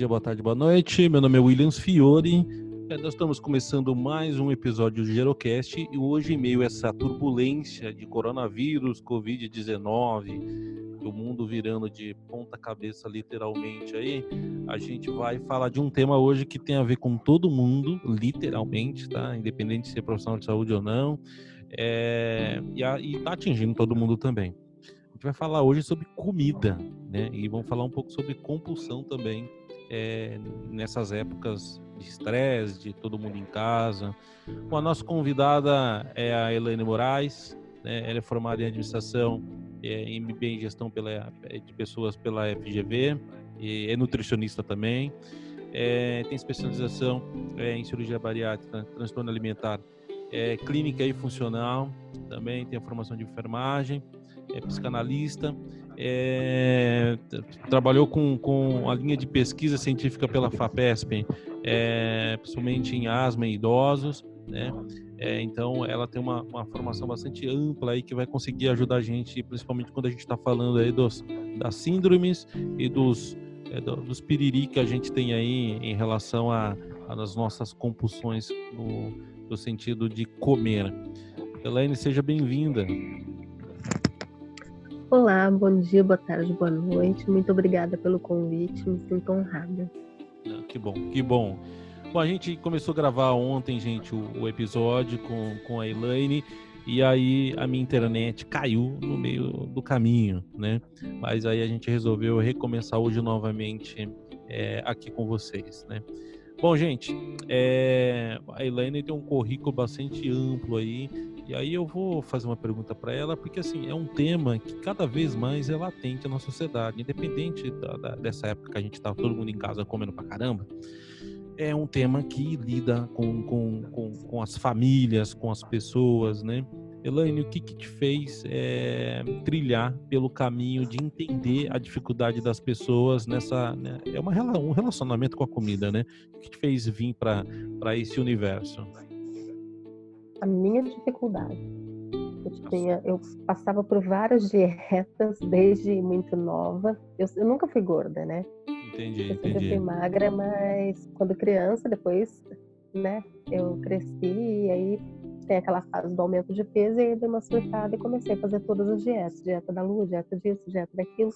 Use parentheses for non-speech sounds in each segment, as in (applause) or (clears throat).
dia, boa tarde, boa noite. Meu nome é Williams Fiore. É, nós estamos começando mais um episódio do Gerocast e hoje, em meio a essa turbulência de coronavírus, Covid-19, o mundo virando de ponta cabeça literalmente aí, a gente vai falar de um tema hoje que tem a ver com todo mundo, literalmente, tá? Independente de ser profissional de saúde ou não, é, e, a, e tá atingindo todo mundo também. A gente vai falar hoje sobre comida, né? E vamos falar um pouco sobre compulsão também é, nessas épocas de estresse, de todo mundo em casa. Bom, a nossa convidada é a Elaine Moraes, né? ela é formada em administração, é, em MBA em gestão pela, de pessoas pela FGV, é nutricionista também, é, tem especialização é, em cirurgia bariátrica, transtorno alimentar, é, clínica e funcional, também tem a formação de enfermagem, é psicanalista, é, trabalhou com, com a linha de pesquisa científica pela FAPESP, é, principalmente em asma em idosos, né? É, então, ela tem uma, uma, formação bastante ampla aí que vai conseguir ajudar a gente, principalmente quando a gente está falando aí dos, das síndromes e dos, é, dos piriri que a gente tem aí em relação às nossas compulsões no, no sentido de comer. Elaine, seja bem-vinda. Olá, bom dia, boa tarde, boa noite. Muito obrigada pelo convite, me sinto honrada. Ah, que bom, que bom. Bom, a gente começou a gravar ontem, gente, o, o episódio com, com a Elaine e aí a minha internet caiu no meio do caminho, né? Mas aí a gente resolveu recomeçar hoje novamente é, aqui com vocês, né? Bom, gente, é, a Elaine tem um currículo bastante amplo aí, e aí eu vou fazer uma pergunta para ela, porque assim, é um tema que cada vez mais é latente na sociedade, independente da, da, dessa época que a gente estava todo mundo em casa comendo pra caramba, é um tema que lida com, com, com, com as famílias, com as pessoas, né? Elaine, o que, que te fez é, trilhar pelo caminho de entender a dificuldade das pessoas nessa. Né, é uma, um relacionamento com a comida, né? O que te fez vir para esse universo? A minha dificuldade. Eu, tinha, eu passava por várias dietas desde muito nova. Eu, eu nunca fui gorda, né? Entendi, eu sempre entendi. fui magra, mas quando criança, depois, né? Eu cresci e aí tem aquela fase do aumento de peso e aí dei uma surtada e comecei a fazer todas as dietas, dieta da lua, dieta disso, dieta daquilo.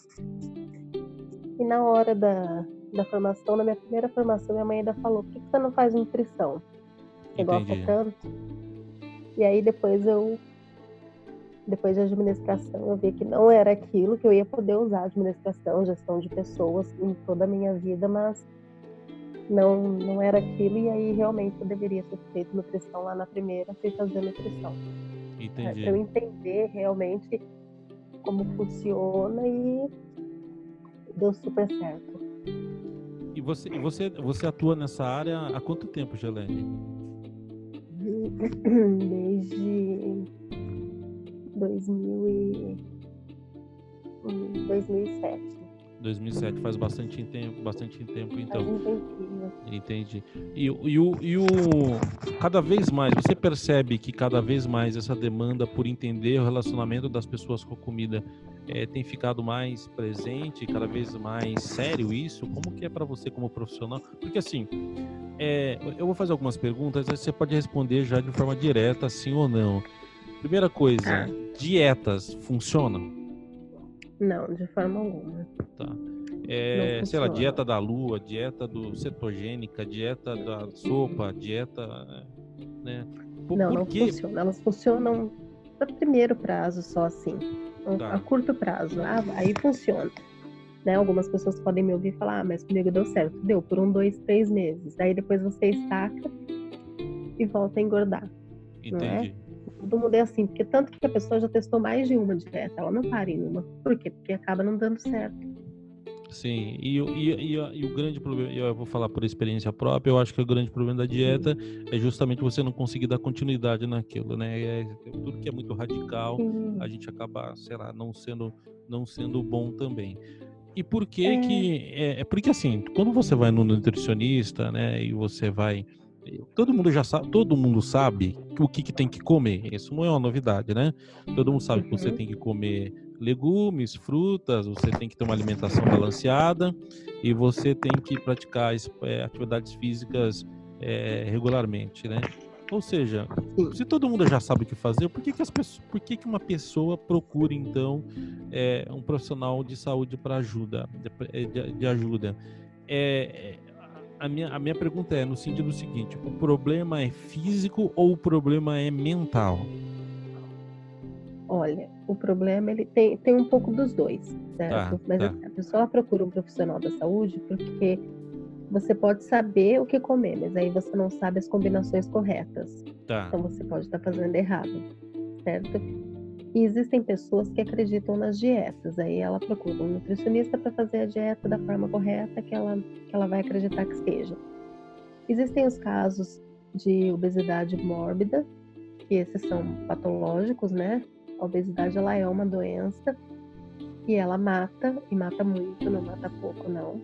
E na hora da, da formação, na minha primeira formação, minha mãe ainda falou, por que você não faz nutrição? Você gosta tanto? E aí depois eu depois de administração, eu vi que não era aquilo que eu ia poder usar administração, gestão de pessoas em toda a minha vida, mas não, não era aquilo, e aí realmente eu deveria ter feito nutrição lá na primeira, fui fazer nutrição. Entendi. Para eu entender realmente como funciona e deu super certo. E você, você, você atua nessa área há quanto tempo, Gelene? (clears throat) Desde 2000 e... 2007. 2007 faz bastante tempo, bastante tempo então. Entendi. E, e, o, e o cada vez mais você percebe que cada vez mais essa demanda por entender o relacionamento das pessoas com a comida é, tem ficado mais presente, cada vez mais sério isso? Como que é para você como profissional? Porque assim, é, eu vou fazer algumas perguntas, você pode responder já de forma direta, sim ou não. Primeira coisa, ah. dietas funcionam? Não, de forma alguma. Tá. É, sei lá, dieta da lua, dieta do cetogênica, dieta da sopa, dieta. Né? Por, não, por não quê? funciona. Elas funcionam a primeiro prazo só assim. Tá. A curto prazo. Ah, aí funciona. Né? Algumas pessoas podem me ouvir falar, ah, mas comigo deu certo. Deu por um, dois, três meses. Daí depois você estaca e volta a engordar. É? Entendi todo mundo é assim, porque tanto que a pessoa já testou mais de uma dieta, ela não para em uma. Por quê? Porque acaba não dando certo. Sim, e, e, e, e, o grande problema, eu vou falar por experiência própria, eu acho que o grande problema da dieta Sim. é justamente você não conseguir dar continuidade naquilo, né? É, tudo que é muito radical, Sim. a gente acaba, sei lá, não sendo, não sendo bom também. E por que é. que... É, é porque assim, quando você vai no nutricionista, né, e você vai todo mundo já sabe, todo mundo sabe o que, que tem que comer. Isso não é uma novidade, né? Todo mundo sabe que você uhum. tem que comer legumes, frutas, você tem que ter uma alimentação balanceada e você tem que praticar é, atividades físicas é, regularmente, né? Ou seja, se todo mundo já sabe o que fazer, por que, que, as pessoas, por que, que uma pessoa procura então é, um profissional de saúde para ajuda, de, de, de ajuda? É, a minha, a minha pergunta é no sentido seguinte: o problema é físico ou o problema é mental? Olha, o problema ele tem, tem um pouco dos dois, certo? Tá, Mas tá. a pessoa procura um profissional da saúde porque você pode saber o que comer, mas aí você não sabe as combinações corretas. Tá. Então você pode estar fazendo errado, certo? E existem pessoas que acreditam nas dietas. Aí ela procura um nutricionista para fazer a dieta da forma correta que ela, que ela vai acreditar que seja. Existem os casos de obesidade mórbida, que esses são patológicos, né? A obesidade ela é uma doença e ela mata, e mata muito, não mata pouco, não.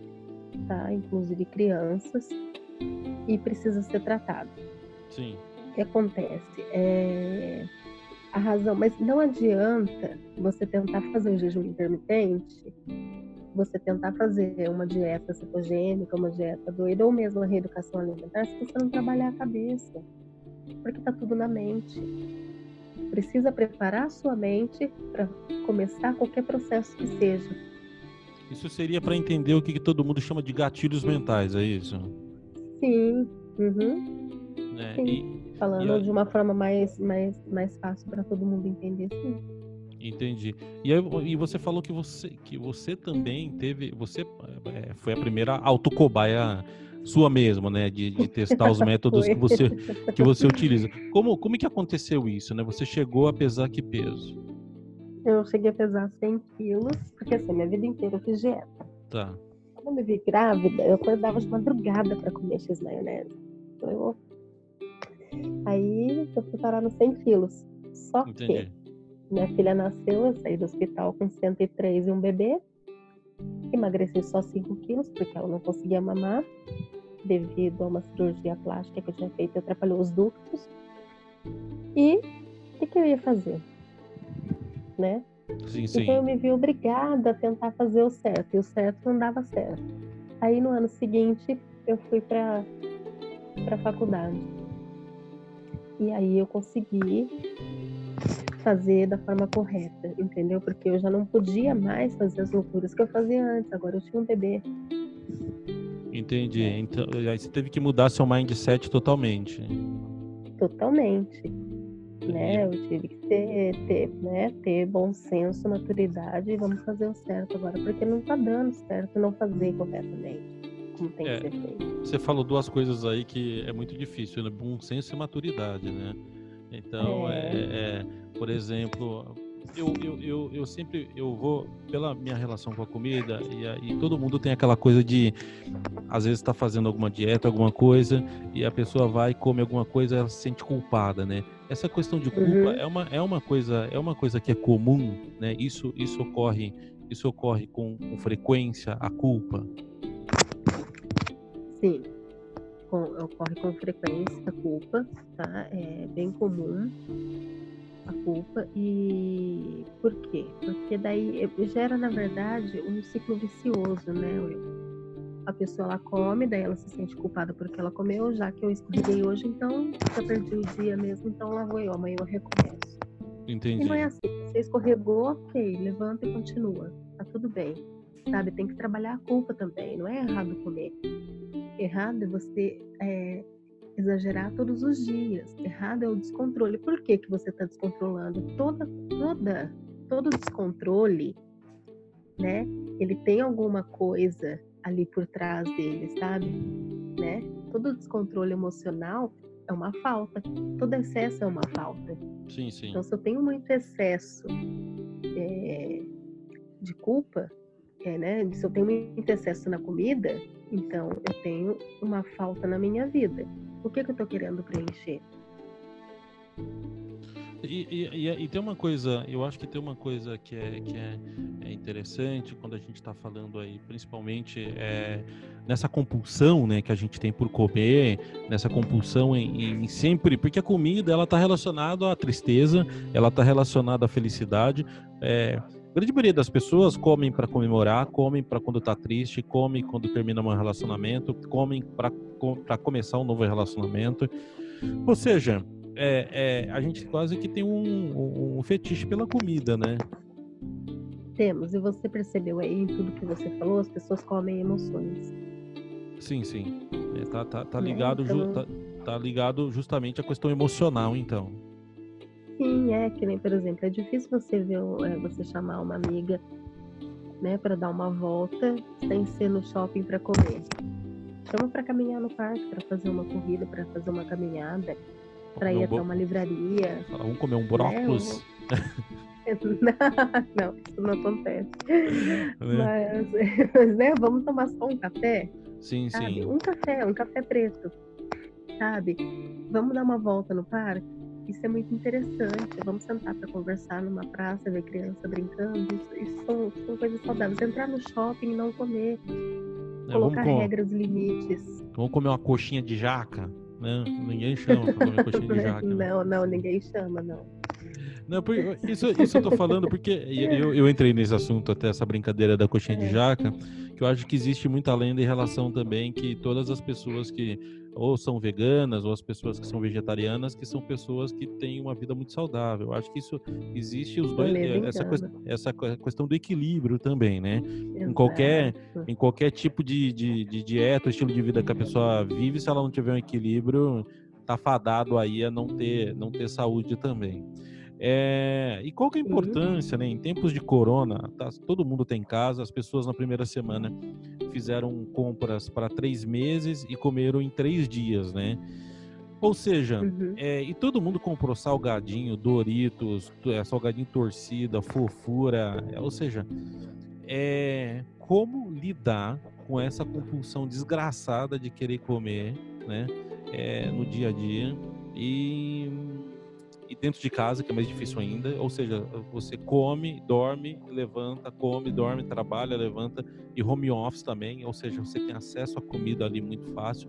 Tá? Inclusive crianças, e precisa ser tratado. Sim. O que acontece? É a razão, mas não adianta você tentar fazer o jejum intermitente, você tentar fazer uma dieta cetogênica, uma dieta doida, ou mesmo a reeducação alimentar, se você não trabalhar a cabeça, porque está tudo na mente. Precisa preparar a sua mente para começar qualquer processo que seja. Isso seria para entender o que, que, todo mundo chama de gatilhos mentais, é isso? Sim. Uhum. É, Sim. E Falando e de uma forma mais, mais, mais fácil para todo mundo entender, sim. Entendi. E, aí, e você falou que você, que você também teve. Você é, foi a primeira autocobaia sua mesma, né? De, de testar os (laughs) métodos que você, que você utiliza. Como, como que aconteceu isso, né? Você chegou a pesar que peso? Eu cheguei a pesar 100 quilos, porque assim, minha vida inteira eu fiz dieta. Tá. Quando eu me vi grávida, eu acordava de madrugada para comer X maionese. Então, eu Aí eu fui parar nos 100 quilos. Só Entendi. que minha filha nasceu, eu saí do hospital com 103 e um bebê. Emagreci só 5 quilos, porque ela não conseguia mamar, devido a uma cirurgia plástica que eu tinha feito, atrapalhou os ductos. E o que, que eu ia fazer? Né? Sim, sim. Então eu me vi obrigada a tentar fazer o certo, e o certo não dava certo. Aí no ano seguinte eu fui para a faculdade. E aí eu consegui fazer da forma correta, entendeu? Porque eu já não podia mais fazer as loucuras que eu fazia antes. Agora eu tinha um bebê. Entendi. Então, aí você teve que mudar seu mindset totalmente. Totalmente. Né? Eu tive que ter, ter, né? ter bom senso, maturidade e vamos fazer o certo agora, porque não tá dando certo não fazer corretamente tem é. Você falou duas coisas aí que é muito difícil, né? Bom senso e maturidade, né? Então, é. É, é por exemplo, eu, eu, eu, eu, sempre eu vou pela minha relação com a comida e, e todo mundo tem aquela coisa de às vezes está fazendo alguma dieta alguma coisa e a pessoa vai come alguma coisa ela se sente culpada né essa questão de culpa uhum. é uma é uma coisa é uma coisa que é comum né isso isso ocorre isso ocorre com, com frequência a culpa Sim, com, ocorre com frequência a culpa, tá? É bem comum a culpa. E por quê? Porque daí gera, na verdade, um ciclo vicioso, né? A pessoa ela come, daí ela se sente culpada porque ela comeu, já que eu escorreguei hoje, então já perdi o dia mesmo, então lá vou eu, amanhã eu recomeço. Entendi. E não é assim, você escorregou, ok, levanta e continua, tá tudo bem. Sabe, tem que trabalhar a culpa também, não é errado comer Errado é você é, exagerar todos os dias. Errado é o descontrole. Por que, que você está descontrolando? Toda, toda, todo descontrole, né? Ele tem alguma coisa ali por trás dele, sabe? Né? Todo descontrole emocional é uma falta. Todo excesso é uma falta. Sim, sim. Então, se eu tenho muito excesso é, de culpa, é, né? Se eu tenho muito excesso na comida, então, eu tenho uma falta na minha vida. O que, que eu estou querendo preencher? E, e, e, tem uma coisa, eu acho que tem uma coisa que é, que é, é interessante quando a gente está falando aí, principalmente é, nessa compulsão né, que a gente tem por comer, nessa compulsão em, em sempre, porque a comida ela está relacionada à tristeza, ela está relacionada à felicidade. É, grande maioria das pessoas comem para comemorar, comem para quando está triste, comem quando termina um relacionamento, comem para começar um novo relacionamento. Ou seja, é, é, a gente quase que tem um, um, fetiche pela comida, né? Temos, e você percebeu aí em tudo que você falou, as pessoas comem emoções. Sim, sim. É, tá, tá, tá, né, ligado, então... tá, tá ligado justamente à questão emocional, então. Sim, é que nem, por exemplo, é difícil você ver, é, você chamar uma amiga, né, para dar uma volta sem ser no shopping para comer. Chama para caminhar no parque, para fazer uma corrida, para fazer uma caminhada para ir até uma livraria. Vamos comer um brócolis? Né? (laughs) não, isso não acontece. É. Mas, mas, (laughs) né, vamos tomar só um café? Sim, sabe? sim. Um café, um café preto, sabe? Vamos dar uma volta no parque? Isso é muito interessante. Vamos sentar para conversar numa praça, ver criança brincando. Isso, isso são, são, coisas saudáveis. Entrar no shopping e não comer. É, colocar regras e limites. Vamos comer uma coxinha de jaca? Não, ninguém chama pra comer coxinha de jaca. Né? Não, não, ninguém chama, não. Não, isso, isso eu tô falando porque eu, eu entrei nesse assunto até essa brincadeira da coxinha de é. jaca, que eu acho que existe muita lenda em relação também que todas as pessoas que ou são veganas ou as pessoas que são vegetarianas que são pessoas que têm uma vida muito saudável. Eu acho que isso existe os dois eh, essa, essa questão do equilíbrio também, né? Exato. Em qualquer em qualquer tipo de, de, de dieta, estilo de vida que a pessoa vive, se ela não tiver um equilíbrio, tá fadado aí a não ter não ter saúde também. É, e qual que é a uhum. importância, né? Em tempos de corona, tá, todo mundo tem casa, as pessoas na primeira semana fizeram compras para três meses e comeram em três dias, né? Ou seja, uhum. é, e todo mundo comprou salgadinho, Doritos, é, salgadinho torcida, fofura, é, ou seja, é, como lidar com essa compulsão desgraçada de querer comer, né? É, no dia a dia e e dentro de casa, que é mais difícil ainda, ou seja, você come, dorme, levanta, come, dorme, trabalha, levanta, e home office também, ou seja, você tem acesso à comida ali muito fácil.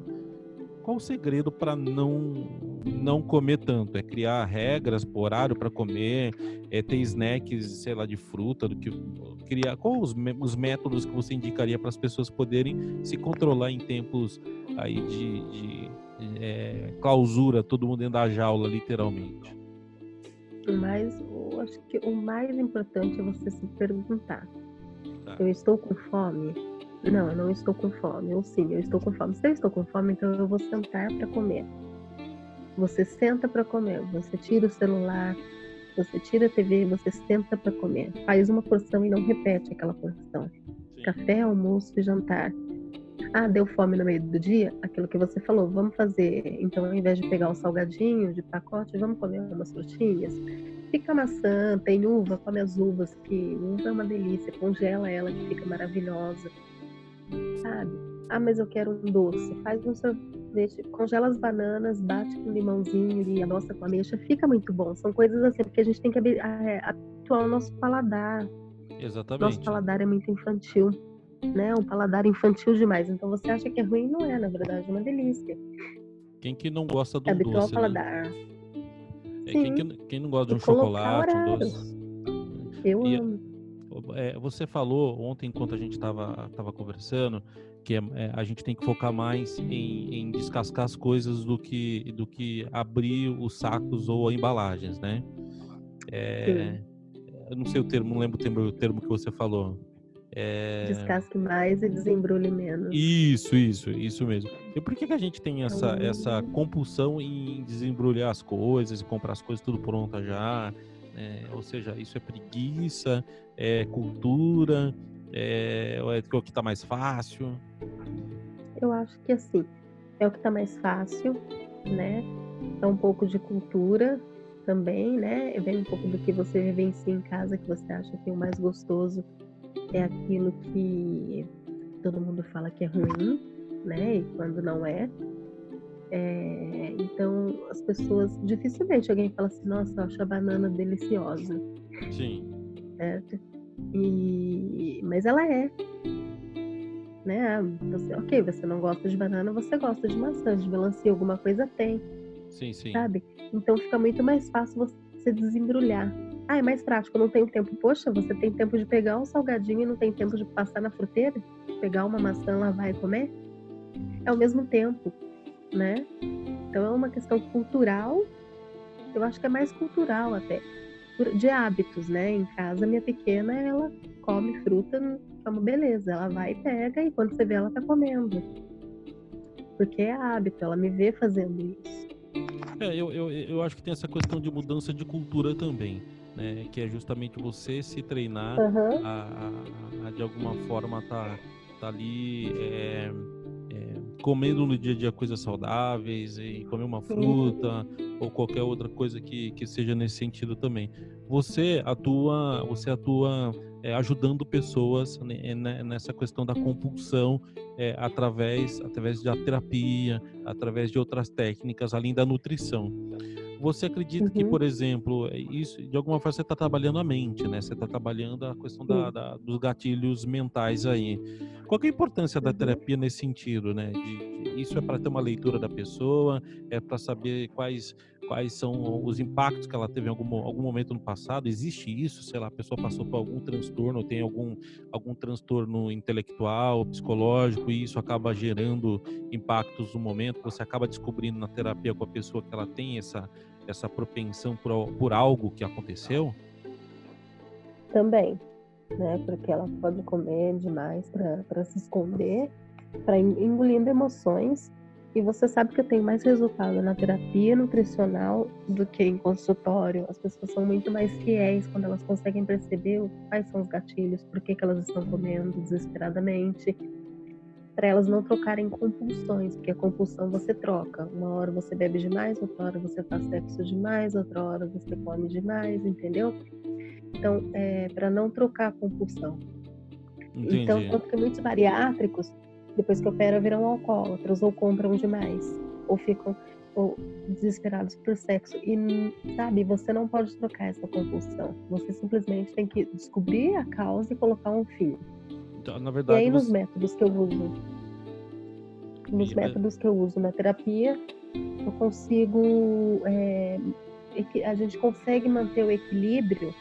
Qual o segredo para não não comer tanto? É criar regras horário para comer, é ter snacks, sei lá, de fruta, do que criar. Quais os, os métodos que você indicaria para as pessoas poderem se controlar em tempos aí de, de é, clausura, todo mundo dentro da jaula, literalmente? Mas eu acho que o mais importante é você se perguntar: tá. eu estou com fome? Não, eu não estou com fome. Ou sim, eu estou com fome. Se eu estou com fome, então eu vou sentar para comer. Você senta para comer. Você tira o celular, você tira a TV, você senta para comer. Faz uma porção e não repete aquela porção. Sim. Café, almoço e jantar. Ah, deu fome no meio do dia? Aquilo que você falou, vamos fazer. Então, ao invés de pegar o salgadinho de pacote, vamos comer umas frutinhas. Fica maçã, tem uva, come as uvas, que uva é uma delícia, congela ela que fica maravilhosa. Sabe? Ah, mas eu quero um doce. Faz um sorvete, congela as bananas, bate com limãozinho e adoça com ameixa, fica muito bom. São coisas assim, porque a gente tem que é, atuar o nosso paladar. Exatamente. Nosso paladar é muito infantil né, um paladar infantil demais. Então você acha que é ruim, não é, na verdade, é uma delícia. Quem que não gosta do é doce? Habitual né? paladar. Né? É, quem, que, quem, não gosta de um chocolate, um doce? Eu e, amo. É, você falou ontem, enquanto a gente estava tava conversando, que é, é, a gente tem que focar mais em, em, descascar as coisas do que, do que abrir os sacos ou embalagens, né? É, eu não sei o termo, não lembro o termo, o termo que você falou. É... Descasque mais e desembrulhe menos. Isso, isso, isso mesmo. E por que, que a gente tem essa, essa compulsão em desembrulhar as coisas e comprar as coisas tudo pronta já? É, ou seja, isso é preguiça, é cultura, é, é o que está mais fácil? Eu acho que assim, é o que está mais fácil, né? É um pouco de cultura também, né? Vem um pouco do que você vivencia em casa, que você acha que é o mais gostoso é aquilo que todo mundo fala que é ruim, né? E quando não é. É, então, as pessoas, dificilmente alguém fala assim, nossa, eu acho a banana deliciosa. Sim. Certo? E, mas ela é. Né? Você, ok, você não gosta de banana, você gosta de maçã, de melancia, alguma coisa tem. Sim, sim. Sabe? Então fica muito mais fácil você desembrulhar. Ah, é mais prático, não tenho tempo. Poxa, você tem tempo de pegar um salgadinho e não tem tempo de passar na fruteira? Pegar uma maçã, lavar e comer? É o mesmo tempo né? Então é uma questão cultural, eu acho que é mais cultural até, de hábitos, né? Em casa, minha pequena, ela come fruta, é uma beleza, ela vai e pega e quando você vê, ela tá comendo. Porque é hábito, ela me vê fazendo isso. É, eu, eu, eu acho que tem essa questão de mudança de cultura também. Né, que é justamente você se treinar uhum. a, a, a, de alguma forma tá, tá ali é, comendo no dia a dia coisas saudáveis e comer uma fruta ou qualquer outra coisa que, que seja nesse sentido também. Você atua, você atua é, ajudando pessoas nessa questão da compulsão é, através, através da terapia, através de outras técnicas, além da nutrição. Você acredita uhum. que, por exemplo, é, isso de alguma forma você está trabalhando a mente, né? Você está trabalhando a questão da, da, dos gatilhos mentais aí. Qual é a importância da uhum. terapia nesse sentido, né? De, de, isso é para ter uma leitura da pessoa, é para saber quais quais são os impactos que ela teve em algum, algum momento no passado. Existe isso? Sei lá, a pessoa passou por algum transtorno, tem algum, algum transtorno intelectual, psicológico, e isso acaba gerando impactos no momento. Você acaba descobrindo na terapia com a pessoa que ela tem essa, essa propensão por, por algo que aconteceu? Também, né? Porque ela pode comer demais para se esconder, para engolindo emoções e você sabe que eu tenho mais resultado na terapia nutricional do que em consultório. As pessoas são muito mais fiéis quando elas conseguem perceber quais são os gatilhos, por que, que elas estão comendo desesperadamente, para elas não trocarem compulsões, porque a compulsão você troca. Uma hora você bebe demais, outra hora você faz sexo demais, outra hora você come demais, entendeu? Então, é para não trocar a compulsão. Entendi. Então, tanto que muitos bariátricos depois que operam viram alcoólatras ou compram demais ou ficam ou desesperados por sexo e sabe você não pode trocar essa compulsão você simplesmente tem que descobrir a causa e colocar um fim então, na verdade e aí você... nos métodos que eu uso nos métodos que eu uso na terapia eu consigo é, a gente consegue manter o equilíbrio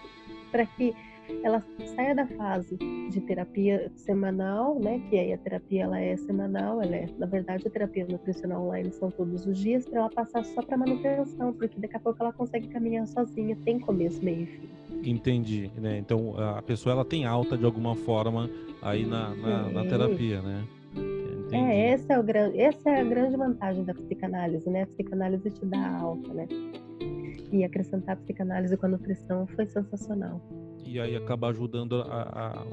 para que ela saia da fase de terapia semanal, né? Que aí a terapia ela é semanal, ela é, na verdade, a terapia nutricional online são todos os dias para ela passar só para manutenção, porque daqui a pouco ela consegue caminhar sozinha, tem começo, meio e fim. Entendi, né? Então a pessoa ela tem alta de alguma forma aí na, na, na terapia, né? Entendi. É, essa é, o grande, essa é a grande vantagem da psicanálise, né? A psicanálise te dá alta, né? E acrescentar a psicanálise com a nutrição foi sensacional e aí acaba ajudando a, a,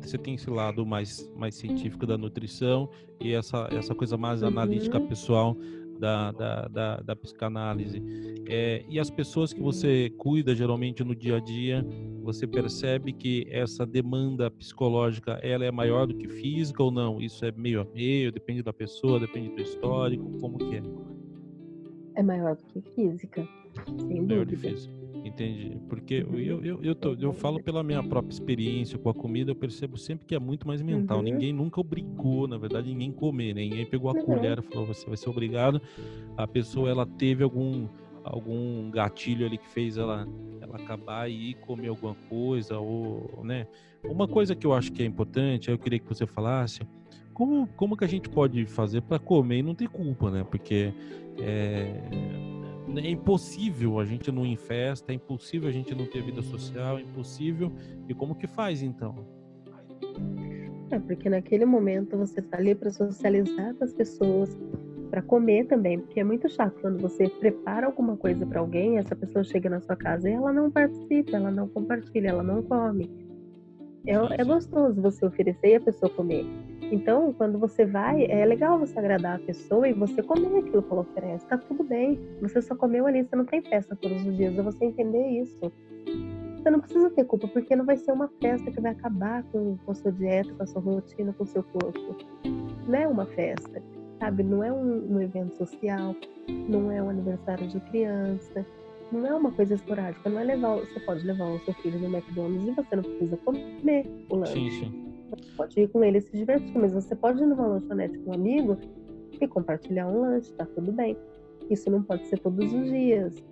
você tem esse lado mais mais científico da nutrição e essa essa coisa mais analítica uhum. pessoal da, da, da, da psicanálise. É, e as pessoas que você cuida geralmente no dia a dia você percebe que essa demanda psicológica ela é maior do que física ou não? Isso é meio a meio? Depende da pessoa depende do histórico? Como que é? É maior do que física sem maior dúvida. física Entendi. Porque eu, eu, eu, tô, eu falo pela minha própria experiência com a comida, eu percebo sempre que é muito mais mental. Uhum. Ninguém nunca obrigou, na verdade, ninguém comer. Né? Ninguém pegou a uhum. colher e falou, você vai ser obrigado. A pessoa, ela teve algum algum gatilho ali que fez ela ela acabar e comer alguma coisa ou né uma coisa que eu acho que é importante eu queria que você falasse como como que a gente pode fazer para comer e não ter culpa né porque é, é impossível a gente não ir em festa, é impossível a gente não ter vida social, é impossível. E como que faz então? É porque naquele momento você está ali para socializar com as pessoas, para comer também, porque é muito chato quando você prepara alguma coisa para alguém, essa pessoa chega na sua casa e ela não participa, ela não compartilha, ela não come. É, é gostoso você oferecer e a pessoa comer. Então, quando você vai, é legal você agradar a pessoa e você comer aquilo que ela oferece. Tá tudo bem. Você só comeu ali, você não tem festa todos os dias. É você entender isso. Você não precisa ter culpa, porque não vai ser uma festa que vai acabar com, com a sua dieta, com a sua rotina, com o seu corpo. Não é uma festa. sabe? Não é um, um evento social, não é um aniversário de criança, não é uma coisa esporádica, não é levar, você pode levar o seu filho no McDonald's e você não precisa comer o lanche. Sim, sim. Você pode ir com ele e se divertir, mas você pode ir numa lanchonete com um amigo e compartilhar um lanche, tá tudo bem. Isso não pode ser todos os dias.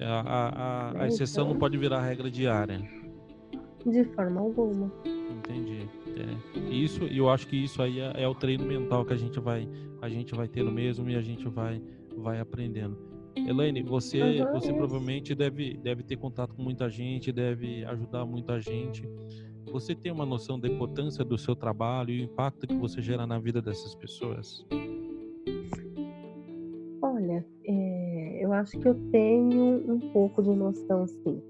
A, a, a, a né, exceção então, não pode virar regra diária. De forma alguma. Entendi. É. Isso, eu acho que isso aí é, é, o treino mental que a gente vai, a gente vai tendo mesmo e a gente vai, vai aprendendo. Elaine, você, uhum, você provavelmente deve, deve ter contato com muita gente, deve ajudar muita gente. Você tem uma noção da importância do seu trabalho e o impacto que você gera na vida dessas pessoas? Olha, é, eu acho que eu tenho um pouco de noção, sim,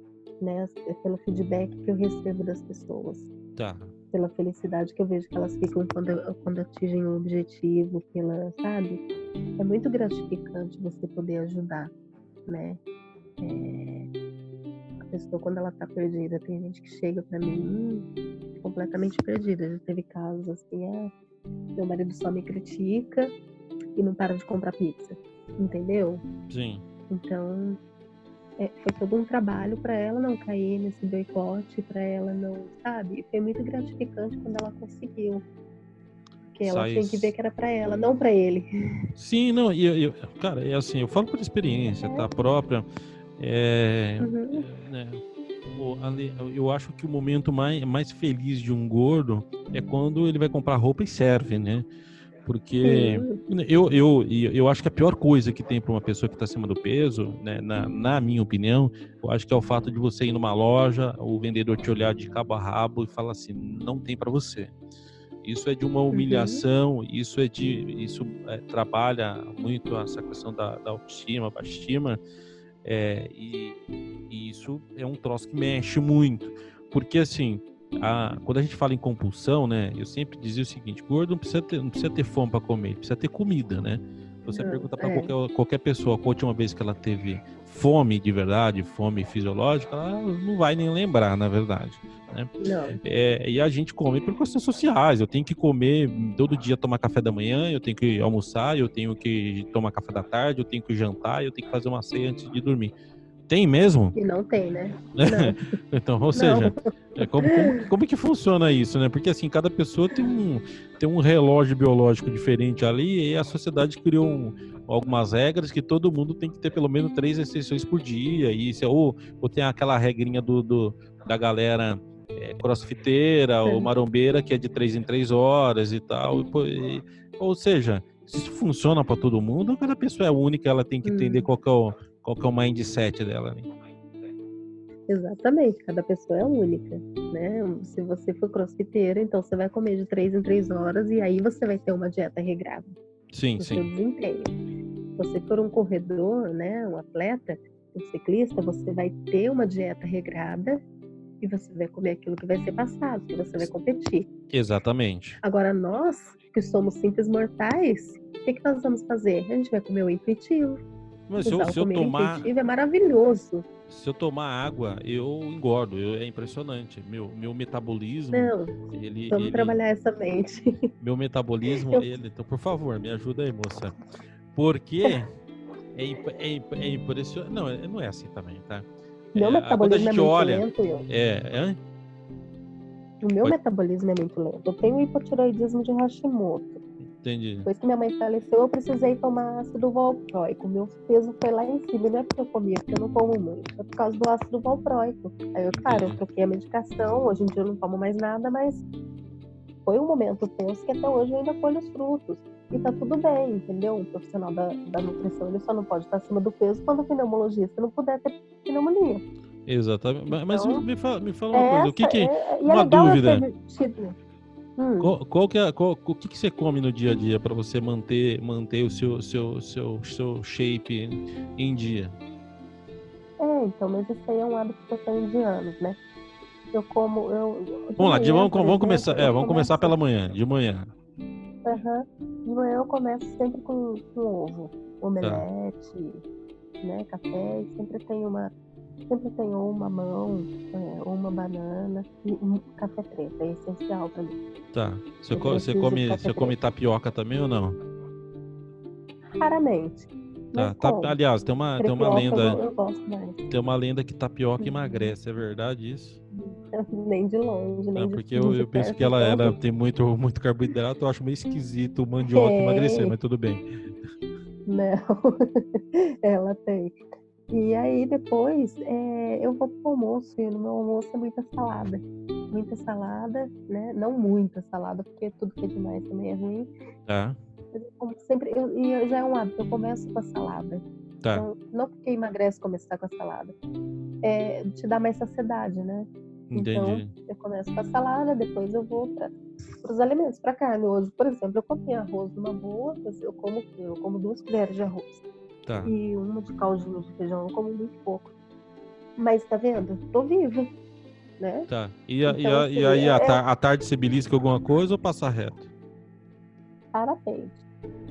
né? Pelo feedback que eu recebo das pessoas. Tá pela felicidade que eu vejo que elas ficam quando, quando atingem um objetivo, pela, sabe? É muito gratificante você poder ajudar, né? É, a pessoa quando ela tá perdida, tem gente que chega para mim hum, completamente perdida. Já teve casos assim, ah, meu marido só me critica e não para de comprar pizza, entendeu? Sim. Então foi todo um trabalho para ela não cair nesse boicote, para ela não, sabe? Foi muito gratificante quando ela conseguiu. Porque ela Sai... tem que ver que era para ela, não para ele. Sim, não, e eu, eu, cara, é assim, eu falo por experiência, é. tá? Própria. É, uhum. né, eu acho que o momento mais, mais feliz de um gordo é quando ele vai comprar roupa e serve, né? Porque eu, eu, eu acho que a pior coisa que tem para uma pessoa que está acima do peso, né, na, na, minha opinião, eu acho que é o fato de você ir numa loja, o vendedor te olhar de cabo a rabo e falar assim, não tem para você. Isso é de uma uhum. humilhação, uhum. isso é de, isso é, trabalha muito essa questão da, da autoestima, baixa estima, é, e, e isso é um troço que mexe muito, porque assim, a, quando a gente fala em compulsão, né? Eu sempre dizia o seguinte: gordo não precisa ter, não precisa ter fome para comer, precisa ter comida, né? Você não, pergunta para é. qualquer, qualquer pessoa qual a última vez que ela teve fome de verdade, fome fisiológica, ela não vai nem lembrar, na verdade. Né? É, e a gente come por questões sociais. Eu tenho que comer todo dia, tomar café da manhã, eu tenho que almoçar, eu tenho que tomar café da tarde, eu tenho que jantar, eu tenho que fazer uma ceia antes de dormir. Tem mesmo? E não tem, né? (laughs) então, ou seja, é como, como, como, que funciona isso, né? Porque assim, cada pessoa tem um, tem um relógio biológico diferente ali e a sociedade criou um, algumas regras que todo mundo tem que ter pelo menos três exceções por dia. E isso, ou, ou tem aquela regrinha do, do da galera é, crossfiteira ou marombeira que é de três em três horas e tal. E, ou seja, se isso funciona para todo mundo, cada pessoa é única, ela tem que entender hum. qual que é o qual que é o mindset dela, né? Exatamente, cada pessoa é única, né? Se você for crossfiteiro, então você vai comer de três em três horas e aí você vai ter uma dieta regrada. Sim, sim. Seu desempenho. Se você for um corredor, né, um atleta, um ciclista, você vai ter uma dieta regrada e você vai comer aquilo que vai ser passado, que você vai competir. Exatamente. Agora nós, que somos simples mortais, o que, que nós vamos fazer? A gente vai comer o intuitivo, mas se eu, se eu tomar. É maravilhoso. Se eu tomar água, eu engordo. Eu, é impressionante. Meu, meu metabolismo. Não, ele, vamos ele, trabalhar essa mente. (laughs) Meu metabolismo, eu... ele. Então, por favor, me ajuda aí, moça. Porque (laughs) é, é, é impressionante. Não, é, não é assim também, tá? Meu é, metabolismo é muito olha, lento. Eu. É, é? O meu metabolismo é muito lento. Eu tenho hipotiroidismo de Hashimoto. Entendi. Depois que minha mãe faleceu, eu precisei tomar ácido valproico. Meu peso foi lá em cima. Não é porque eu comia, porque eu não como muito. É por causa do ácido valproico. Aí eu, cara, eu troquei a medicação. Hoje em dia eu não tomo mais nada, mas foi um momento tenso que até hoje eu ainda colho os frutos. E tá tudo bem, entendeu? Um profissional da, da nutrição, ele só não pode estar acima do peso quando o pneumologista não puder ter pneumonia. Exatamente. Mas então, me, fala, me fala uma coisa, o que que... É, é uma dúvida. Hum. Qual, qual, que é, qual, o que, que você come no dia a dia para você manter, manter o seu, seu, seu, seu shape em dia? É, então, mas isso aí é um hábito que eu tenho de anos, né? Eu como. Eu, vamos lá, de vamos, vamos começar. É, vamos começar pela manhã, de manhã. Uhum. De manhã eu começo sempre com, com ovo, omelete, tá. né, café, sempre tem uma sempre tem uma mão, é, uma banana e um café preto, é essencial para mim. Tá. Você, co você come, você come tapioca também ou não? raramente. Tá, tá, aliás, tem uma, tem uma lenda. Eu, eu gosto mais. Tem uma lenda que tapioca uhum. emagrece, é verdade isso? (laughs) nem de longe, nem Não, porque de, eu, eu penso que ela, ela tem muito, muito carboidrato, eu acho meio esquisito mandioca é. emagrecer, mas tudo bem. Não, (laughs) ela tem. E aí depois é, eu vou pro almoço, e no meu almoço é muita salada. Muita salada, né? Não muita salada, porque tudo que é demais também é ruim. Tá. Como sempre, eu, e já é um hábito, eu começo com a salada. Tá. Então, não porque emagrece começar com a salada. É, te dá mais saciedade, né? Entendi. Então, eu começo com a salada, depois eu vou para os alimentos, para carne. Hoje, por exemplo, eu comi arroz numa boa, eu como eu como duas colheres de arroz. Tá. E uma de caldinho de feijão, eu como muito pouco. Mas tá vendo? Tô viva, né? Tá. E, a, então, e, a, assim, e aí, é... a, tarde você belisca alguma coisa ou passa reto? Parabéns.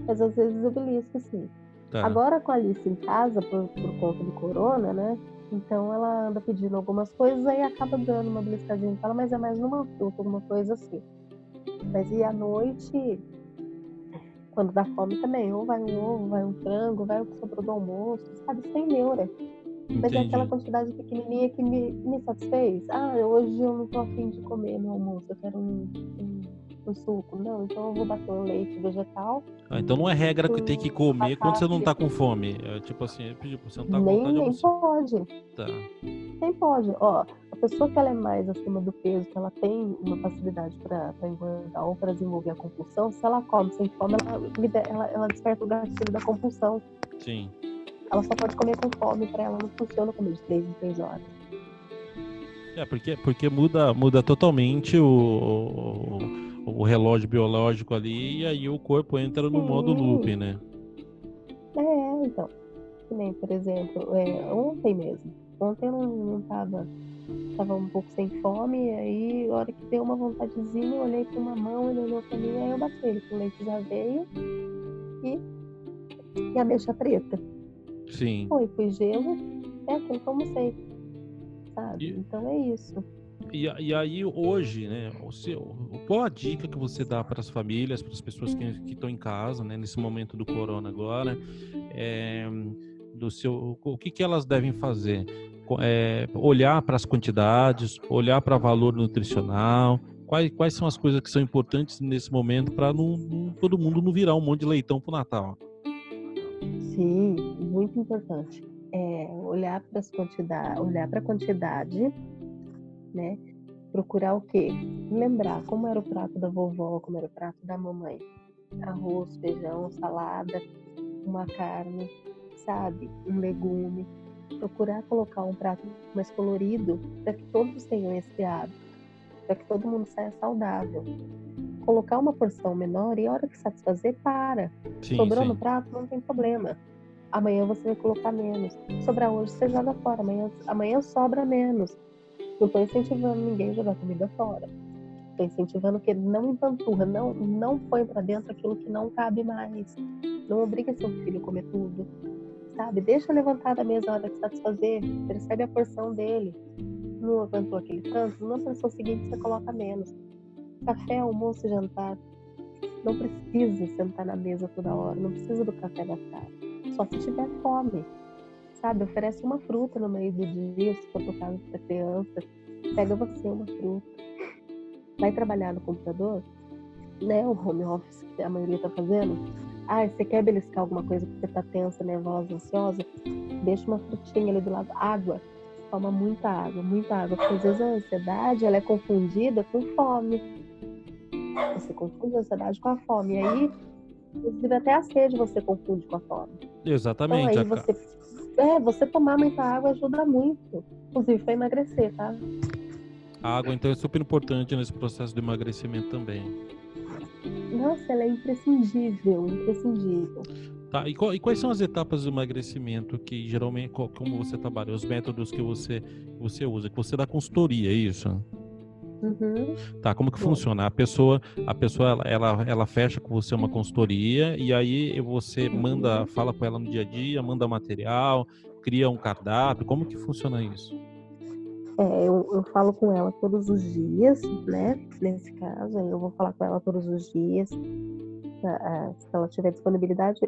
Mas às vezes eu belisco, sim. Tá. Agora com a Alice em casa, por, por conta do corona, né? Então ela anda pedindo algumas coisas, aí acaba dando uma beliscadinha ela, mas é mais numa fruta, alguma coisa assim. Mas e à noite, quando dá fome também, ou vai um ovo, vai um frango, vai o que sobrou do almoço, sabe? Sem neura. Entendi. Mas é aquela quantidade pequenininha que me, me satisfez. Ah, hoje eu não tô afim de comer no almoço, eu quero um, um com suco. Não, então eu vou bater um leite vegetal. Ah, então não é regra que tem que comer quando você não tá com fome. É tipo assim, é pedir você não tá com nem, vontade Nem pode. Tá. Nem pode. Ó, pessoa que ela é mais acima do peso, que ela tem uma facilidade para engordar ou para desenvolver a compulsão, se ela come sem fome, ela, ela, ela desperta o gatilho da compulsão. Sim. Ela só pode comer com fome, para ela não funciona comer de 3 em 3 horas. É, porque, porque muda, muda totalmente o, o relógio biológico ali e aí o corpo entra no Sim. modo loop, né? É, então. Que nem, por exemplo, é, ontem mesmo. Ontem eu não, não tava, tava um pouco sem fome, e aí, a hora que deu uma vontadezinha, eu olhei para uma mão, ele olhou para mim, aí eu bati ele com leite de aveia e, e ameixa preta. Sim. Foi, fui gelo, é aquilo que eu almocei. Sabe? E... Então é isso. E, e aí hoje, né, o seu, qual a dica que você dá para as famílias, para as pessoas que, estão em casa, né, nesse momento do corona agora, é, do seu, o que, que elas devem fazer? É, olhar para as quantidades, olhar para valor nutricional, quais, quais são as coisas que são importantes nesse momento para todo mundo não virar um monte de leitão para o Natal? Sim, muito importante. É, olhar para as quantidades, olhar para a quantidade né? Procurar o quê? Lembrar como era o prato da vovó, como era o prato da mamãe. Arroz, feijão, salada, uma carne, sabe? Um legume. Procurar colocar um prato mais colorido para que todos tenham esse hábito, para que todo mundo saia saudável. Colocar uma porção menor e a hora que satisfazer, para. Sim, Sobrou sim. no prato, não tem problema. Amanhã você vai colocar menos. Sobrar hoje, você joga fora. Amanhã, amanhã sobra menos não estou incentivando ninguém a jogar comida fora. Estou incentivando que não empanturra, não, não põe para dentro aquilo que não cabe mais. Não obriga seu filho a comer tudo. Sabe? Deixa levantar da mesa a hora de satisfazer. Percebe a porção dele. Não aguentou aquele tanto, na porção seguinte você coloca menos. Café, almoço jantar. Não precisa sentar na mesa toda hora. Não precisa do café da tarde. Só se tiver fome sabe? Oferece uma fruta no meio do dia, se for por causa da criança. Pega você uma fruta. Vai trabalhar no computador, né? O home office que a maioria tá fazendo. Ah, você quer beliscar alguma coisa porque você tá tensa, nervosa, ansiosa? Deixa uma frutinha ali do lado. Água. Toma muita água, muita água. Porque às vezes a ansiedade ela é confundida com fome. Você confunde a ansiedade com a fome. E aí, inclusive até a sede você confunde com a fome. Exatamente. Então, aí você é, você tomar muita água ajuda muito. Inclusive para emagrecer, tá? A água, então, é super importante nesse processo de emagrecimento também. Nossa, ela é imprescindível, imprescindível. Tá, e, qual, e, quais são as etapas do emagrecimento que geralmente, como você trabalha, os métodos que você, você usa, que você dá consultoria, é isso? Uhum. Tá, como que Bom. funciona? A pessoa, a pessoa ela, ela, ela, fecha com você uma consultoria e aí você manda, fala com ela no dia a dia, manda material, cria um cardápio. Como que funciona isso? É, eu, eu falo com ela todos os dias, né? Nesse caso, eu vou falar com ela todos os dias. Se ela tiver disponibilidade,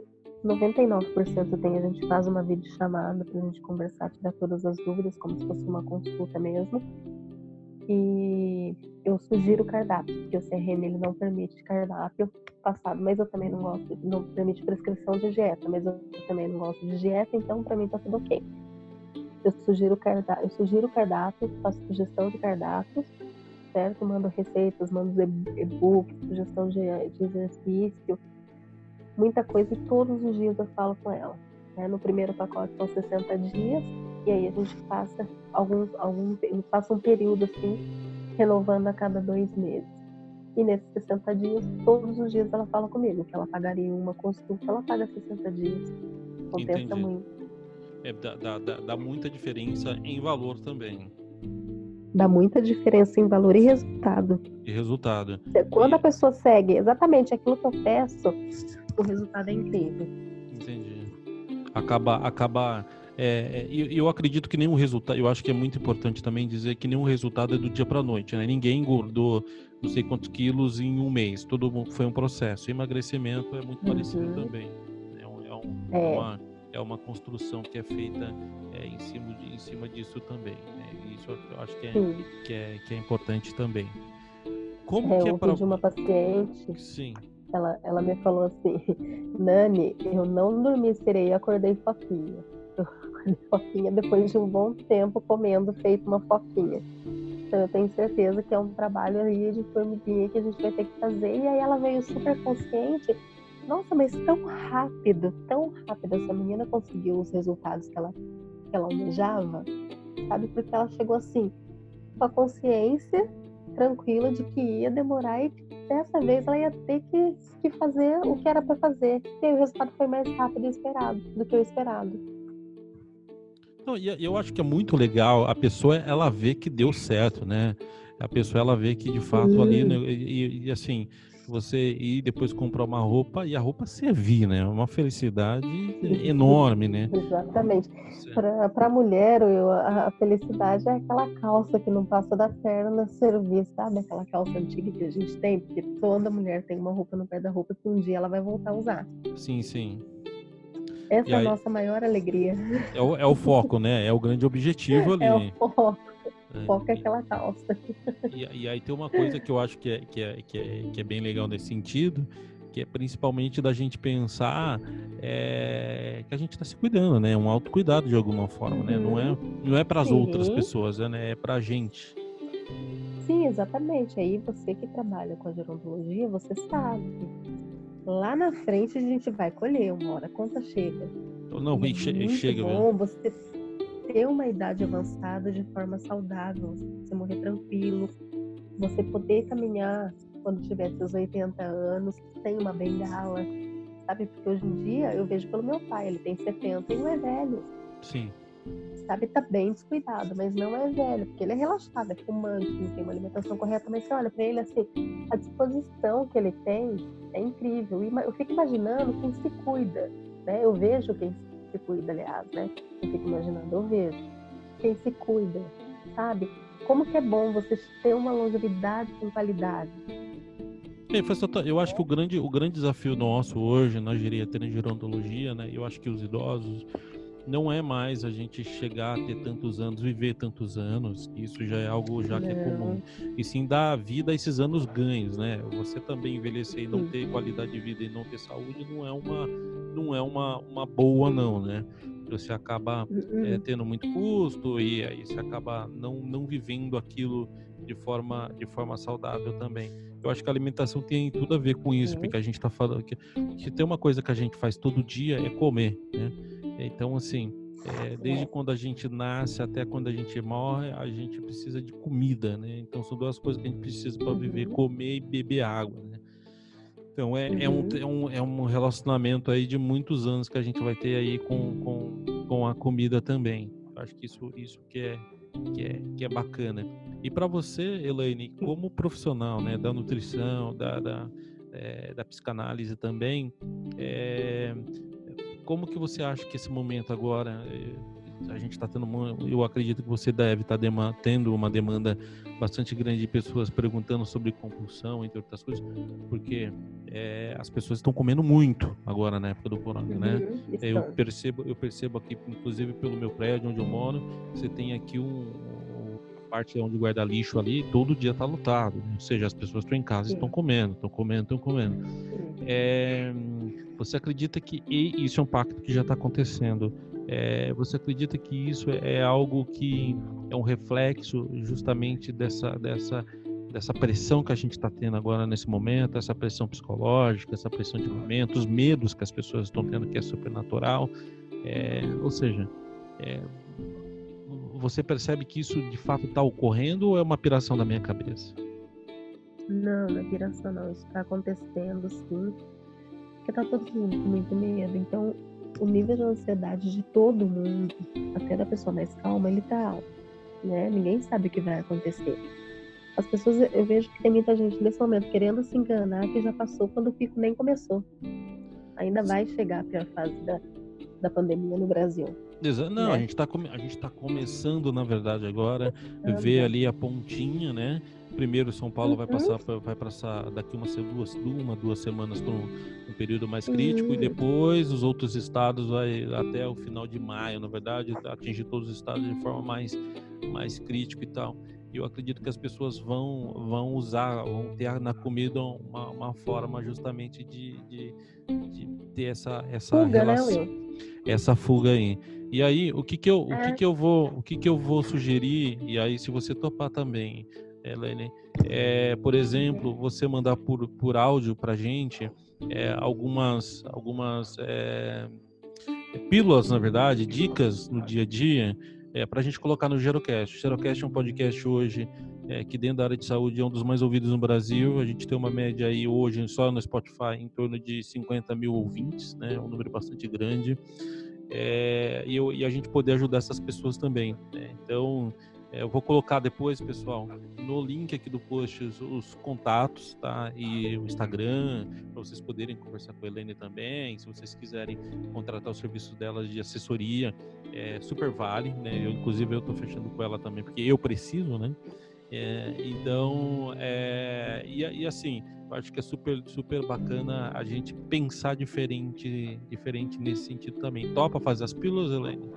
99% tem, a gente faz uma videochamada para a gente conversar, tirar todas as dúvidas, como se fosse uma consulta mesmo. E eu sugiro cardápio, porque o CRM ele não permite cardápio passado, mas eu também não gosto, não permite prescrição de dieta, mas eu também não gosto de dieta, então para mim tá tudo ok. Eu sugiro cardápio, eu sugiro cardápio, faço sugestão de cardápios, certo? Mando receitas, mando e-books, sugestão de, de exercício, muita coisa e todos os dias eu falo com ela. Né? No primeiro pacote são 60 dias e aí a gente passa alguns, alguns passa um período assim renovando a cada dois meses. E nesses 60 dias, todos os dias ela fala comigo que ela pagaria uma consulta, ela paga 60 dias. Compensa Entendi. muito. É, dá, dá, dá muita diferença em valor também. Dá muita diferença em valor e resultado. E resultado. Quando e... a pessoa segue exatamente aquilo que eu peço, o resultado é incrível. Entendi. Acaba, acaba é, é eu acredito que nenhum resultado, eu acho que é muito importante também dizer que nenhum resultado é do dia para noite, né? Ninguém engordou não sei quantos quilos em um mês, todo foi um processo. O emagrecimento é muito parecido uhum. também. É, um, é, um, é. Uma, é uma construção que é feita é, em, cima de, em cima disso também. Né? Isso eu acho que é, que é, que é importante também. Como é, que é para uma paciente. Sim ela, ela me falou assim, (laughs) Nani, eu não dormi sereia, acordei foquinha. Eu acordei foquinha (laughs) depois de um bom tempo comendo feito uma foquinha. Então eu tenho certeza que é um trabalho aí de formiguinha que a gente vai ter que fazer. E aí ela veio super consciente. Nossa, mas tão rápido, tão rápido. Essa menina conseguiu os resultados que ela, que ela almejava, sabe? Porque ela chegou assim, com a consciência tranquila de que ia demorar e dessa vez ela ia ter que, que fazer o que era para fazer. E aí o resultado foi mais rápido esperado, do que o esperado. Não, e eu acho que é muito legal a pessoa ela vê que deu certo, né? A pessoa ela vê que de fato ali, né, e, e, assim, você ir depois comprar uma roupa e a roupa servir, né? Uma felicidade enorme, né? Exatamente. Para a mulher, eu, a felicidade é aquela calça que não passa da perna servir, sabe? Aquela calça antiga que a gente tem, porque toda mulher tem uma roupa no pé da roupa que um dia ela vai voltar a usar. Sim, sim. Essa e é a nossa maior alegria. É o, é o foco, né? É o grande objetivo (laughs) ali. É o foco. Foca é aquela calça. E, e, aí tem uma coisa que eu acho que é, que, é, que, é, que é bem legal nesse sentido, que é principalmente da gente pensar é, que a gente está se cuidando, né? Um autocuidado de alguma forma, né? Não é, não é para as outras pessoas, né? É para a gente. Sim, exatamente. Aí você que trabalha com a gerontologia, você sabe. Lá na frente a gente vai colher, uma hora a conta chega. Não, é che chega. Bom, você ter uma idade avançada de forma saudável, você morrer tranquilo, você poder caminhar quando tiver seus 80 anos, sem uma bengala, sabe? Porque hoje em dia eu vejo pelo meu pai, ele tem 70 e não é velho. Sim. Sabe, tá bem descuidado, mas não é velho, porque ele é relaxado, é fumante, não tem uma alimentação correta, mas você olha pra ele assim, a disposição que ele tem é incrível. E eu fico imaginando quem se cuida, né? Eu vejo quem se cuida, aliás, né? Eu fico imaginando, eu vejo. Quem se cuida, sabe? Como que é bom você ter uma longevidade com qualidade. Eu acho que o grande, o grande desafio nosso hoje na geriatria e gerontologia, né? Eu acho que os idosos não é mais a gente chegar a ter tantos anos, viver tantos anos, isso já é algo já que é comum. E sim dar vida a esses anos ganhos, né? Você também envelhecer e não ter qualidade de vida e não ter saúde não é uma não é uma, uma boa não, né? Você acaba é, tendo muito custo e aí você acaba não, não vivendo aquilo de forma de forma saudável também. Eu acho que a alimentação tem tudo a ver com isso, porque a gente está falando que, que tem uma coisa que a gente faz todo dia é comer, né? Então, assim, é, desde quando a gente nasce até quando a gente morre, a gente precisa de comida, né? Então, são duas coisas que a gente precisa para viver: uhum. comer e beber água, né? Então, é, é, um, é, um, é um relacionamento aí de muitos anos que a gente vai ter aí com, com, com a comida também. Acho que isso, isso que, é, que, é, que é bacana. E para você, Elaine, como profissional né, da nutrição, da, da, é, da psicanálise também, é, como que você acha que esse momento agora, eh, a gente está tendo, uma, eu acredito que você deve estar tá tendo uma demanda bastante grande de pessoas perguntando sobre compulsão, entre outras coisas, porque é, as pessoas estão comendo muito agora na época do corona, né? uhum, né? Eu percebo, eu percebo aqui, inclusive pelo meu prédio onde eu moro, você tem aqui um, parte onde guarda lixo ali, todo dia está lotado. Né? Ou seja, as pessoas estão em casa e estão comendo, estão comendo, estão comendo. É, você acredita que e isso é um pacto que já está acontecendo? É, você acredita que isso é, é algo que é um reflexo justamente dessa dessa dessa pressão que a gente está tendo agora nesse momento, essa pressão psicológica, essa pressão de momento, os medos que as pessoas estão tendo que é supernatural, é, ou seja, é, você percebe que isso de fato está ocorrendo ou é uma piração da minha cabeça? Não, não é piração não. Isso está acontecendo sim. Porque tá todo mundo com muito medo. Então, o nível de ansiedade de todo mundo, até da pessoa mais calma, ele tá alto. Né? Ninguém sabe o que vai acontecer. As pessoas, eu vejo que tem muita gente nesse momento querendo se enganar que já passou quando o pico nem começou. Ainda vai chegar a pior fase da, da pandemia no Brasil. Não, né? a gente está a gente tá começando, na verdade, agora, uhum. ver ali a pontinha, né? Primeiro São Paulo uhum. vai passar vai passar daqui uma duas uma duas semanas para um, um, período mais crítico uhum. e depois os outros estados vai até o final de maio, na verdade, atingir todos os estados de forma mais mais crítica e tal. Eu acredito que as pessoas vão vão usar, vão ter na comida uma, uma forma justamente de, de, de ter essa essa fuga, né, relação, né, essa fuga aí. E aí, o que que eu, o que que eu vou, o que que eu vou sugerir? E aí, se você topar também, Helene, é, por exemplo, você mandar por, por áudio para gente é, algumas, algumas é, pílulas, na verdade, dicas no dia a dia, é, para a gente colocar no Gerocast. O Gerocast é um podcast hoje é, que dentro da área de saúde é um dos mais ouvidos no Brasil. A gente tem uma média aí hoje só no Spotify em torno de 50 mil ouvintes, né? Um número bastante grande é, e, eu, e, a gente poder ajudar essas pessoas também. Né? Então, é, eu vou colocar depois, pessoal, no link aqui do post os, os contatos, tá? E o Instagram, para vocês poderem conversar com a Helene também. Se vocês quiserem contratar o serviço dela de assessoria, é, super vale, né? Eu, inclusive, eu estou fechando com ela também, porque eu preciso, né? É, então, é, e, e, assim, acho que é super, super bacana a gente pensar diferente, diferente nesse sentido também. Topa fazer as pílulas, Helene?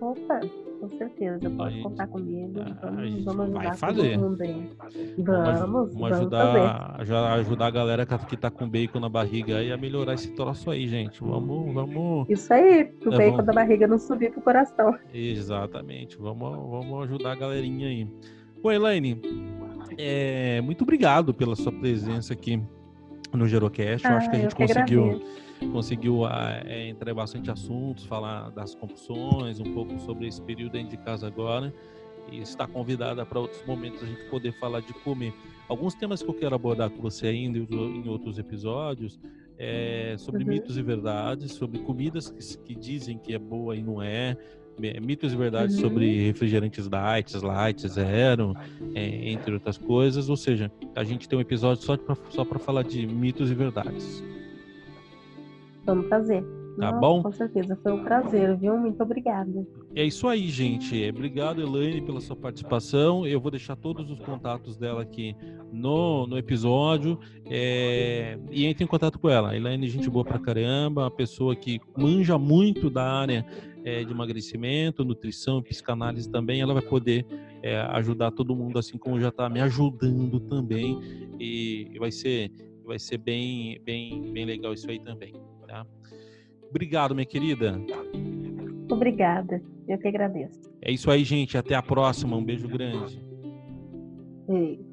Opa, com certeza, pode gente, contar comigo. Vamos, vamos ajudar vai fazer. Vamos, vamos, vamos ajudar, fazer. ajudar a galera que tá com bacon na barriga aí a melhorar esse troço aí, gente. Vamos, vamos. Isso aí, pro é, bacon vamos... da barriga não subir pro coração. Exatamente. Vamos, vamos ajudar a galerinha aí. Oi, Elaine, é, muito obrigado pela sua presença aqui no Gerocast. Ah, eu acho que a gente conseguiu, conseguiu é, entrar bastante assuntos, falar das compulsões, um pouco sobre esse período dentro de casa agora. E está convidada para outros momentos a gente poder falar de comer. Alguns temas que eu quero abordar com você ainda em outros episódios é sobre uhum. mitos e verdades, sobre comidas que, que dizem que é boa e não é, mitos e verdades uhum. sobre refrigerantes light, light, zero, é, entre outras coisas. Ou seja, a gente tem um episódio só para só falar de mitos e verdades. Vamos fazer. Tá Nossa, bom? Com certeza, foi um prazer, viu? Muito obrigada. É isso aí, gente. Obrigado, Elaine, pela sua participação. Eu vou deixar todos os contatos dela aqui no, no episódio. É... E entre em contato com ela. Elaine, gente boa pra caramba, uma pessoa que manja muito da área é, de emagrecimento, nutrição, psicanálise também. Ela vai poder é, ajudar todo mundo, assim como já está me ajudando também. E vai ser, vai ser bem, bem, bem legal isso aí também. Tá? Obrigado, minha querida. Obrigada, eu que agradeço. É isso aí, gente. Até a próxima. Um beijo grande. Beijo.